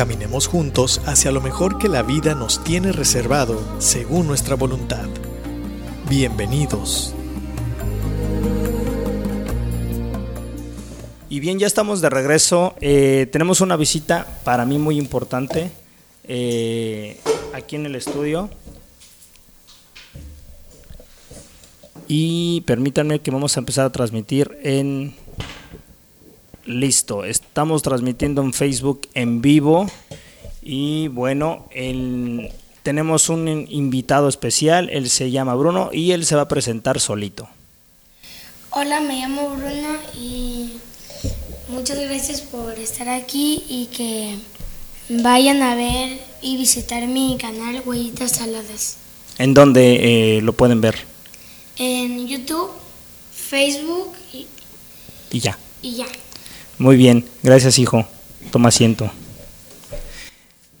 Caminemos juntos hacia lo mejor que la vida nos tiene reservado según nuestra voluntad. Bienvenidos. Y bien, ya estamos de regreso. Eh, tenemos una visita para mí muy importante eh, aquí en el estudio. Y permítanme que vamos a empezar a transmitir en... Listo, estamos transmitiendo en Facebook en vivo. Y bueno, tenemos un invitado especial, él se llama Bruno y él se va a presentar solito. Hola, me llamo Bruno y muchas gracias por estar aquí y que vayan a ver y visitar mi canal Huellitas Saladas. ¿En dónde eh, lo pueden ver? En YouTube, Facebook y, y ya. Y ya. Muy bien, gracias hijo. Toma asiento.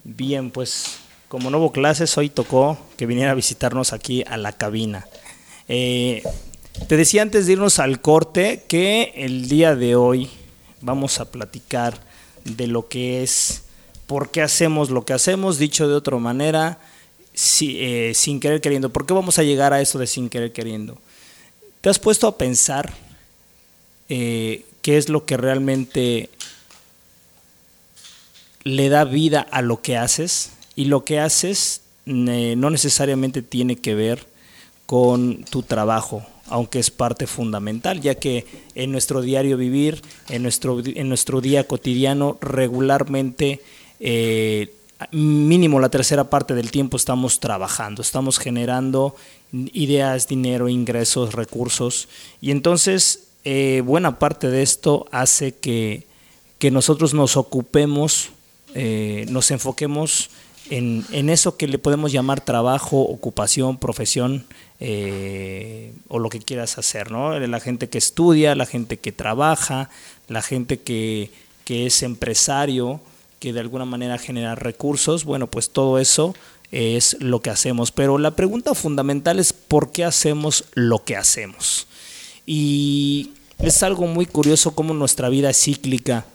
Bien, pues como no hubo clases, hoy tocó que viniera a visitarnos aquí a la cabina. Eh, te decía antes de irnos al corte que el día de hoy vamos a platicar de lo que es por qué hacemos lo que hacemos, dicho de otra manera, eh, sin querer queriendo. ¿Por qué vamos a llegar a eso de sin querer queriendo? ¿Te has puesto a pensar eh, qué es lo que realmente le da vida a lo que haces? Y lo que haces no necesariamente tiene que ver con tu trabajo, aunque es parte fundamental, ya que en nuestro diario vivir, en nuestro, en nuestro día cotidiano, regularmente, eh, mínimo la tercera parte del tiempo estamos trabajando, estamos generando ideas, dinero, ingresos, recursos, y entonces eh, buena parte de esto hace que, que nosotros nos ocupemos, eh, nos enfoquemos en, en, eso que le podemos llamar trabajo, ocupación, profesión, eh, o lo que quieras hacer, ¿no? La gente que estudia, la gente que trabaja, la gente que, que es empresario, que de alguna manera genera recursos, bueno, pues todo eso es lo que hacemos. Pero la pregunta fundamental es por qué hacemos lo que hacemos. Y es algo muy curioso cómo nuestra vida es cíclica.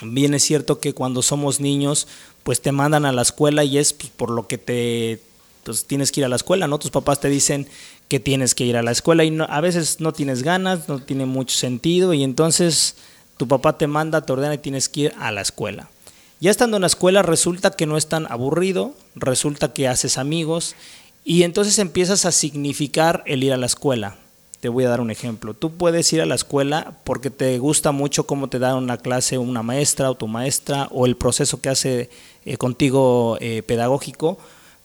Bien es cierto que cuando somos niños, pues te mandan a la escuela y es pues, por lo que te, pues tienes que ir a la escuela, ¿no? Tus papás te dicen que tienes que ir a la escuela y a veces no tienes ganas, no tiene mucho sentido y entonces tu papá te manda, te ordena y tienes que ir a la escuela. Ya estando en la escuela resulta que no es tan aburrido, resulta que haces amigos y entonces empiezas a significar el ir a la escuela. Te voy a dar un ejemplo. Tú puedes ir a la escuela porque te gusta mucho cómo te da una clase una maestra o tu maestra o el proceso que hace eh, contigo eh, pedagógico,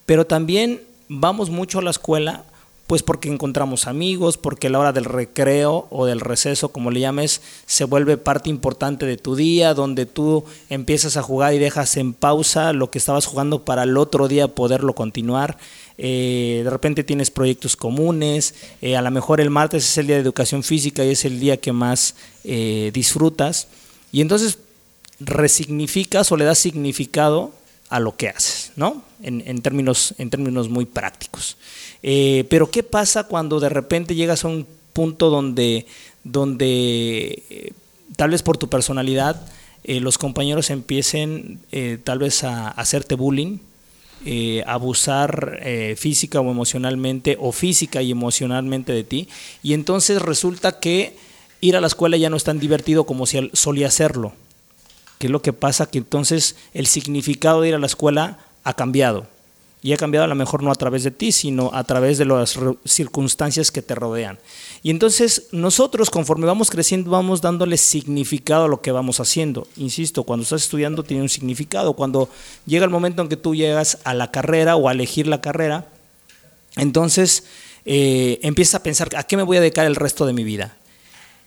pero también vamos mucho a la escuela pues porque encontramos amigos, porque la hora del recreo o del receso, como le llames, se vuelve parte importante de tu día, donde tú empiezas a jugar y dejas en pausa lo que estabas jugando para el otro día poderlo continuar. Eh, de repente tienes proyectos comunes, eh, a lo mejor el martes es el día de educación física y es el día que más eh, disfrutas. Y entonces resignificas o le das significado a lo que haces, ¿no? En, términos, en términos muy prácticos. Eh, pero ¿qué pasa cuando de repente llegas a un punto donde, donde eh, tal vez por tu personalidad, eh, los compañeros empiecen tal vez a, hacerte bullying, abusar física o emocionalmente, o física y emocionalmente de ti, y entonces resulta que ir a la escuela ya no es tan divertido como si solía serlo ¿Qué es lo que pasa? Que entonces el significado de ir a la escuela ha cambiado. Y ha cambiado a lo mejor no a través de ti, sino a través de las circunstancias que te rodean. Y entonces nosotros conforme vamos creciendo vamos dándole significado a lo que vamos haciendo. Insisto, cuando estás estudiando tiene un significado. Cuando llega el momento en que tú llegas a la carrera o a elegir la carrera, entonces eh, empiezas a pensar a qué me voy a dedicar el resto de mi vida.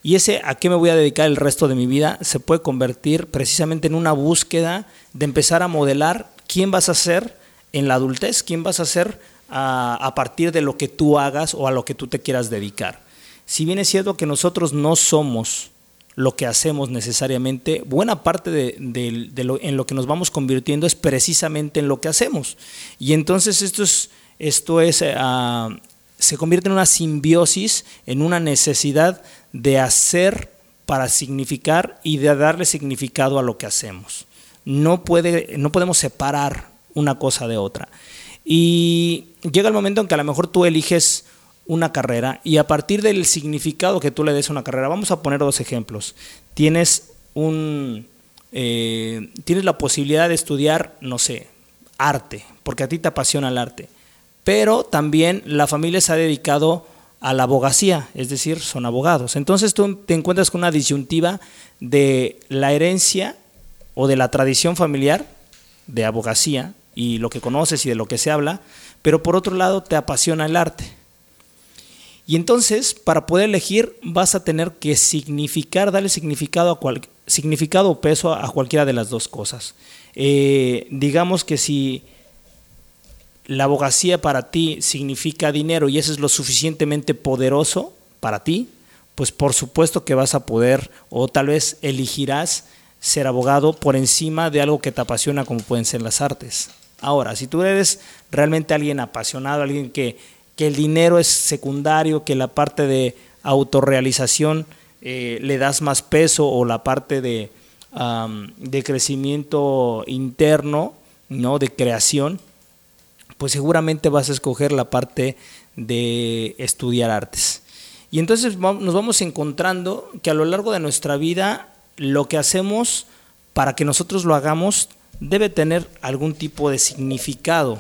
Y ese a qué me voy a dedicar el resto de mi vida se puede convertir precisamente en una búsqueda de empezar a modelar quién vas a ser en la adultez? ¿Quién vas a ser a, a partir de lo que tú hagas o a lo que tú te quieras dedicar? Si bien es cierto que nosotros no somos lo que hacemos necesariamente, buena parte de, lo, en lo que nos vamos convirtiendo es precisamente en lo que hacemos. Y entonces esto es, esto es uh, se convierte en una simbiosis, en una necesidad de hacer para significar y de darle significado a lo que hacemos. No, puede, no podemos separar una cosa de otra. Y llega el momento en que a lo mejor tú eliges una carrera y a partir del significado que tú le des a una carrera, vamos a poner dos ejemplos. Tienes un eh, tienes la posibilidad de estudiar, no sé, arte, porque a ti te apasiona el arte, pero también la familia se ha dedicado a la abogacía, es decir, son abogados. Entonces tú te encuentras con una disyuntiva de la herencia o de la tradición familiar de abogacía y lo que conoces y de lo que se habla, pero por otro lado te apasiona el arte. Y entonces, para poder elegir, vas a tener que significar, darle significado, a cual, significado o peso a, cualquiera de las dos cosas. Eh, digamos que si la abogacía para ti significa dinero y eso es lo suficientemente poderoso para ti, pues por supuesto que vas a poder o tal vez elegirás ser abogado por encima de algo que te apasiona como pueden ser las artes. Ahora, si tú eres realmente alguien apasionado, alguien que que el dinero es secundario, que la parte de autorrealización eh, le das más peso o la parte de, de crecimiento interno, ¿no? de creación, pues seguramente vas a escoger la parte de estudiar artes. Y entonces nos vamos encontrando que a lo largo de nuestra vida lo que hacemos para que nosotros lo hagamos debe tener algún tipo de significado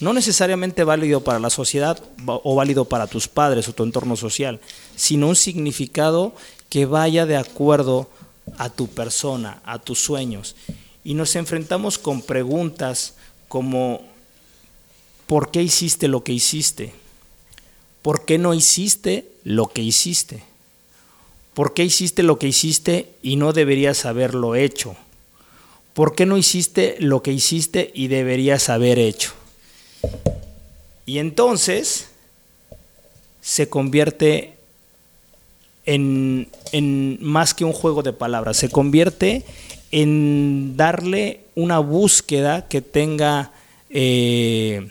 no necesariamente válido para la sociedad o válido para tus padres o tu entorno social, sino un significado que vaya de acuerdo a tu persona, a tus sueños. Y nos enfrentamos con preguntas como, ¿por qué hiciste lo que hiciste? ¿Por qué no hiciste lo que hiciste? ¿Por qué hiciste lo que hiciste y no deberías haberlo hecho? ¿Por qué no hiciste lo que hiciste y deberías haber hecho? Y entonces se convierte en, más que un juego de palabras, se convierte en darle una búsqueda que tenga eh,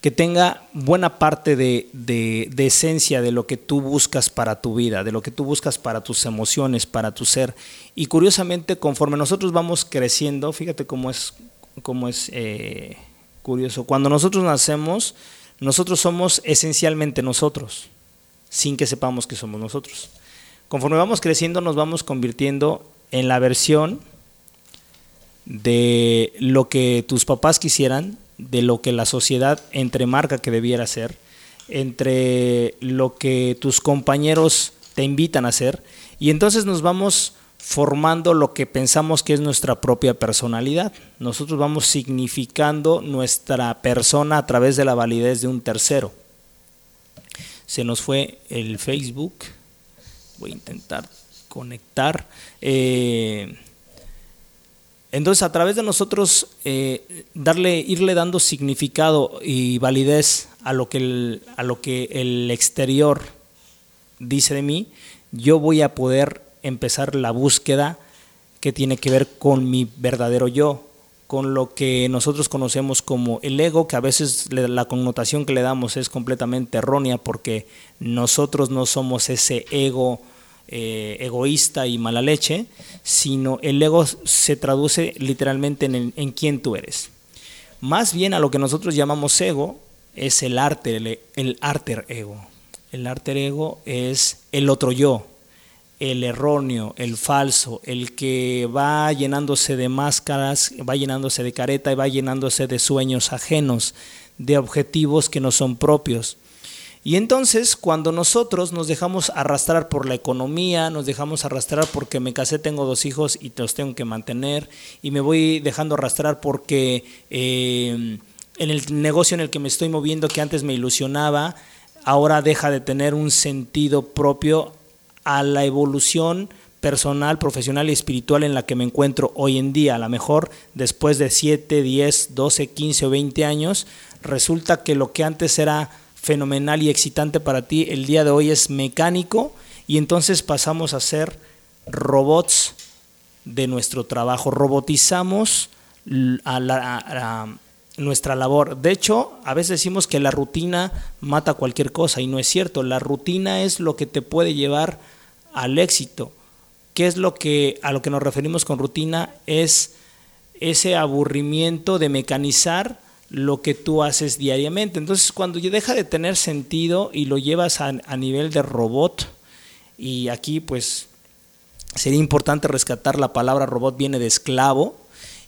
que tenga buena parte de, de, esencia de lo que tú buscas para tu vida, de lo que tú buscas para tus emociones, para tu ser. Y curiosamente, conforme nosotros vamos creciendo, fíjate cómo es como es eh, curioso. Cuando nosotros nacemos, nosotros somos esencialmente nosotros, sin que sepamos que somos nosotros. Conforme vamos creciendo, nos vamos convirtiendo en la versión de lo que tus papás quisieran, de lo que la sociedad entremarca que debiera ser, entre lo que tus compañeros te invitan a hacer, y entonces nos vamos formando lo que pensamos que es nuestra propia personalidad. Nosotros vamos significando nuestra persona a través de la validez de un tercero. Se nos fue el Facebook. Voy a intentar conectar. Eh, entonces, a través de nosotros eh, darle, irle dando significado y validez a lo que a lo que el exterior dice de mí, yo voy a poder empezar la búsqueda que tiene que ver con mi verdadero yo, con lo que nosotros conocemos como el ego, que a veces la connotación que le damos es completamente errónea porque nosotros no somos ese ego eh, egoísta y mala leche, sino el ego se traduce literalmente en, en quién tú eres. Más bien a lo que nosotros llamamos ego es el arte, el, el ego. El alter ego es el otro yo, el erróneo, el falso, el que va llenándose de máscaras, va llenándose de careta y va llenándose de sueños ajenos, de objetivos que no son propios. Y entonces cuando nosotros nos dejamos arrastrar por la economía, nos dejamos arrastrar porque me casé, tengo dos hijos y los tengo que mantener, y me voy dejando arrastrar porque eh, en el negocio en el que me estoy moviendo, que antes me ilusionaba, ahora deja de tener un sentido propio a la evolución personal, profesional y espiritual en la que me encuentro hoy en día. A lo mejor después de 7, 10, 12, 15 o 20 años, resulta que lo que antes era fenomenal y excitante para ti, el día de hoy es mecánico y entonces pasamos a ser robots de nuestro trabajo, robotizamos a, nuestra labor. De hecho, a veces decimos que la rutina mata cualquier cosa y no es cierto. La rutina es lo que te puede llevar al éxito. ¿Qué es lo que a lo que nos referimos con rutina? Es ese aburrimiento de mecanizar lo que tú haces diariamente. Entonces, cuando deja de tener sentido y lo llevas a, a nivel de robot, y aquí pues sería importante rescatar la palabra robot viene de esclavo,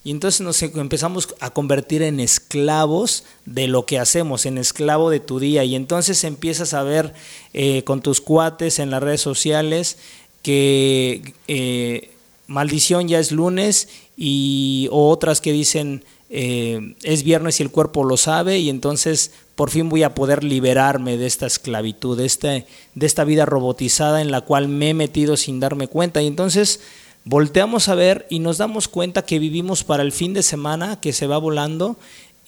y entonces nos empezamos a convertir en esclavos de lo que hacemos, en esclavo de tu día. Y entonces empiezas a ver eh, con tus cuates en las redes sociales que eh, maldición ya es lunes y o otras que dicen eh, es viernes y el cuerpo lo sabe y entonces por fin voy a poder liberarme de esta esclavitud, de, este, de esta vida robotizada en la cual me he metido sin darme cuenta. Y entonces volteamos a ver y nos damos cuenta que vivimos para el fin de semana que se va volando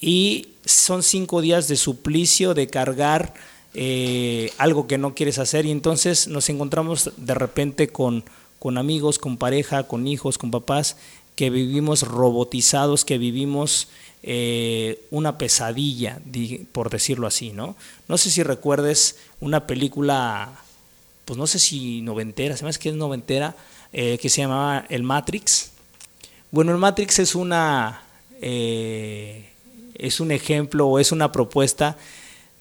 y son cinco días de suplicio, de cargar eh, algo que no quieres hacer y entonces nos encontramos de repente con, con amigos, con pareja, con hijos, con papás, que vivimos robotizados, que vivimos eh, una pesadilla, por decirlo así, ¿no? No sé si recuerdes una película, pues no sé si noventera, se me hace que es noventera, eh, que se llamaba El Matrix. Bueno, el Matrix es una eh, es un ejemplo o es una propuesta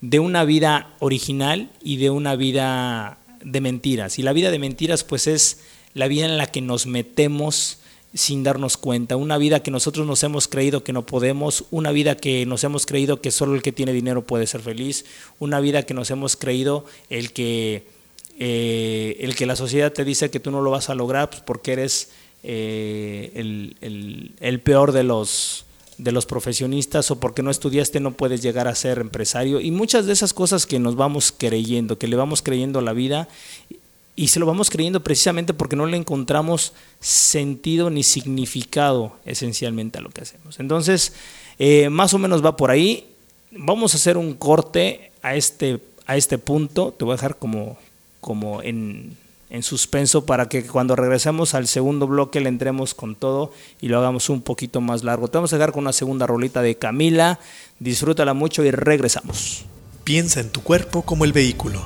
de una vida original y de una vida de mentiras. Y la vida de mentiras, pues es la vida en la que nos metemos sin darnos cuenta, una vida que nosotros nos hemos creído que no podemos, una vida que nos hemos creído que solo el que tiene dinero puede ser feliz, una vida que nos hemos creído el que eh, el que la sociedad te dice que tú no lo vas a lograr pues, porque eres eh, el, peor de los, de los profesionistas o porque no estudiaste no puedes llegar a ser empresario. Y muchas de esas cosas que nos vamos creyendo, que le vamos creyendo a la vida y se lo vamos creyendo precisamente porque no le encontramos sentido ni significado esencialmente a lo que hacemos. Entonces, eh, más o menos va por ahí. Vamos a hacer un corte a este, a este punto. Te voy a dejar como como en, suspenso para que cuando regresemos al segundo bloque le entremos con todo y lo hagamos un poquito más largo. Te vamos a dejar con una segunda rolita de Camila, disfrútala mucho y regresamos. Piensa en tu cuerpo como el vehículo,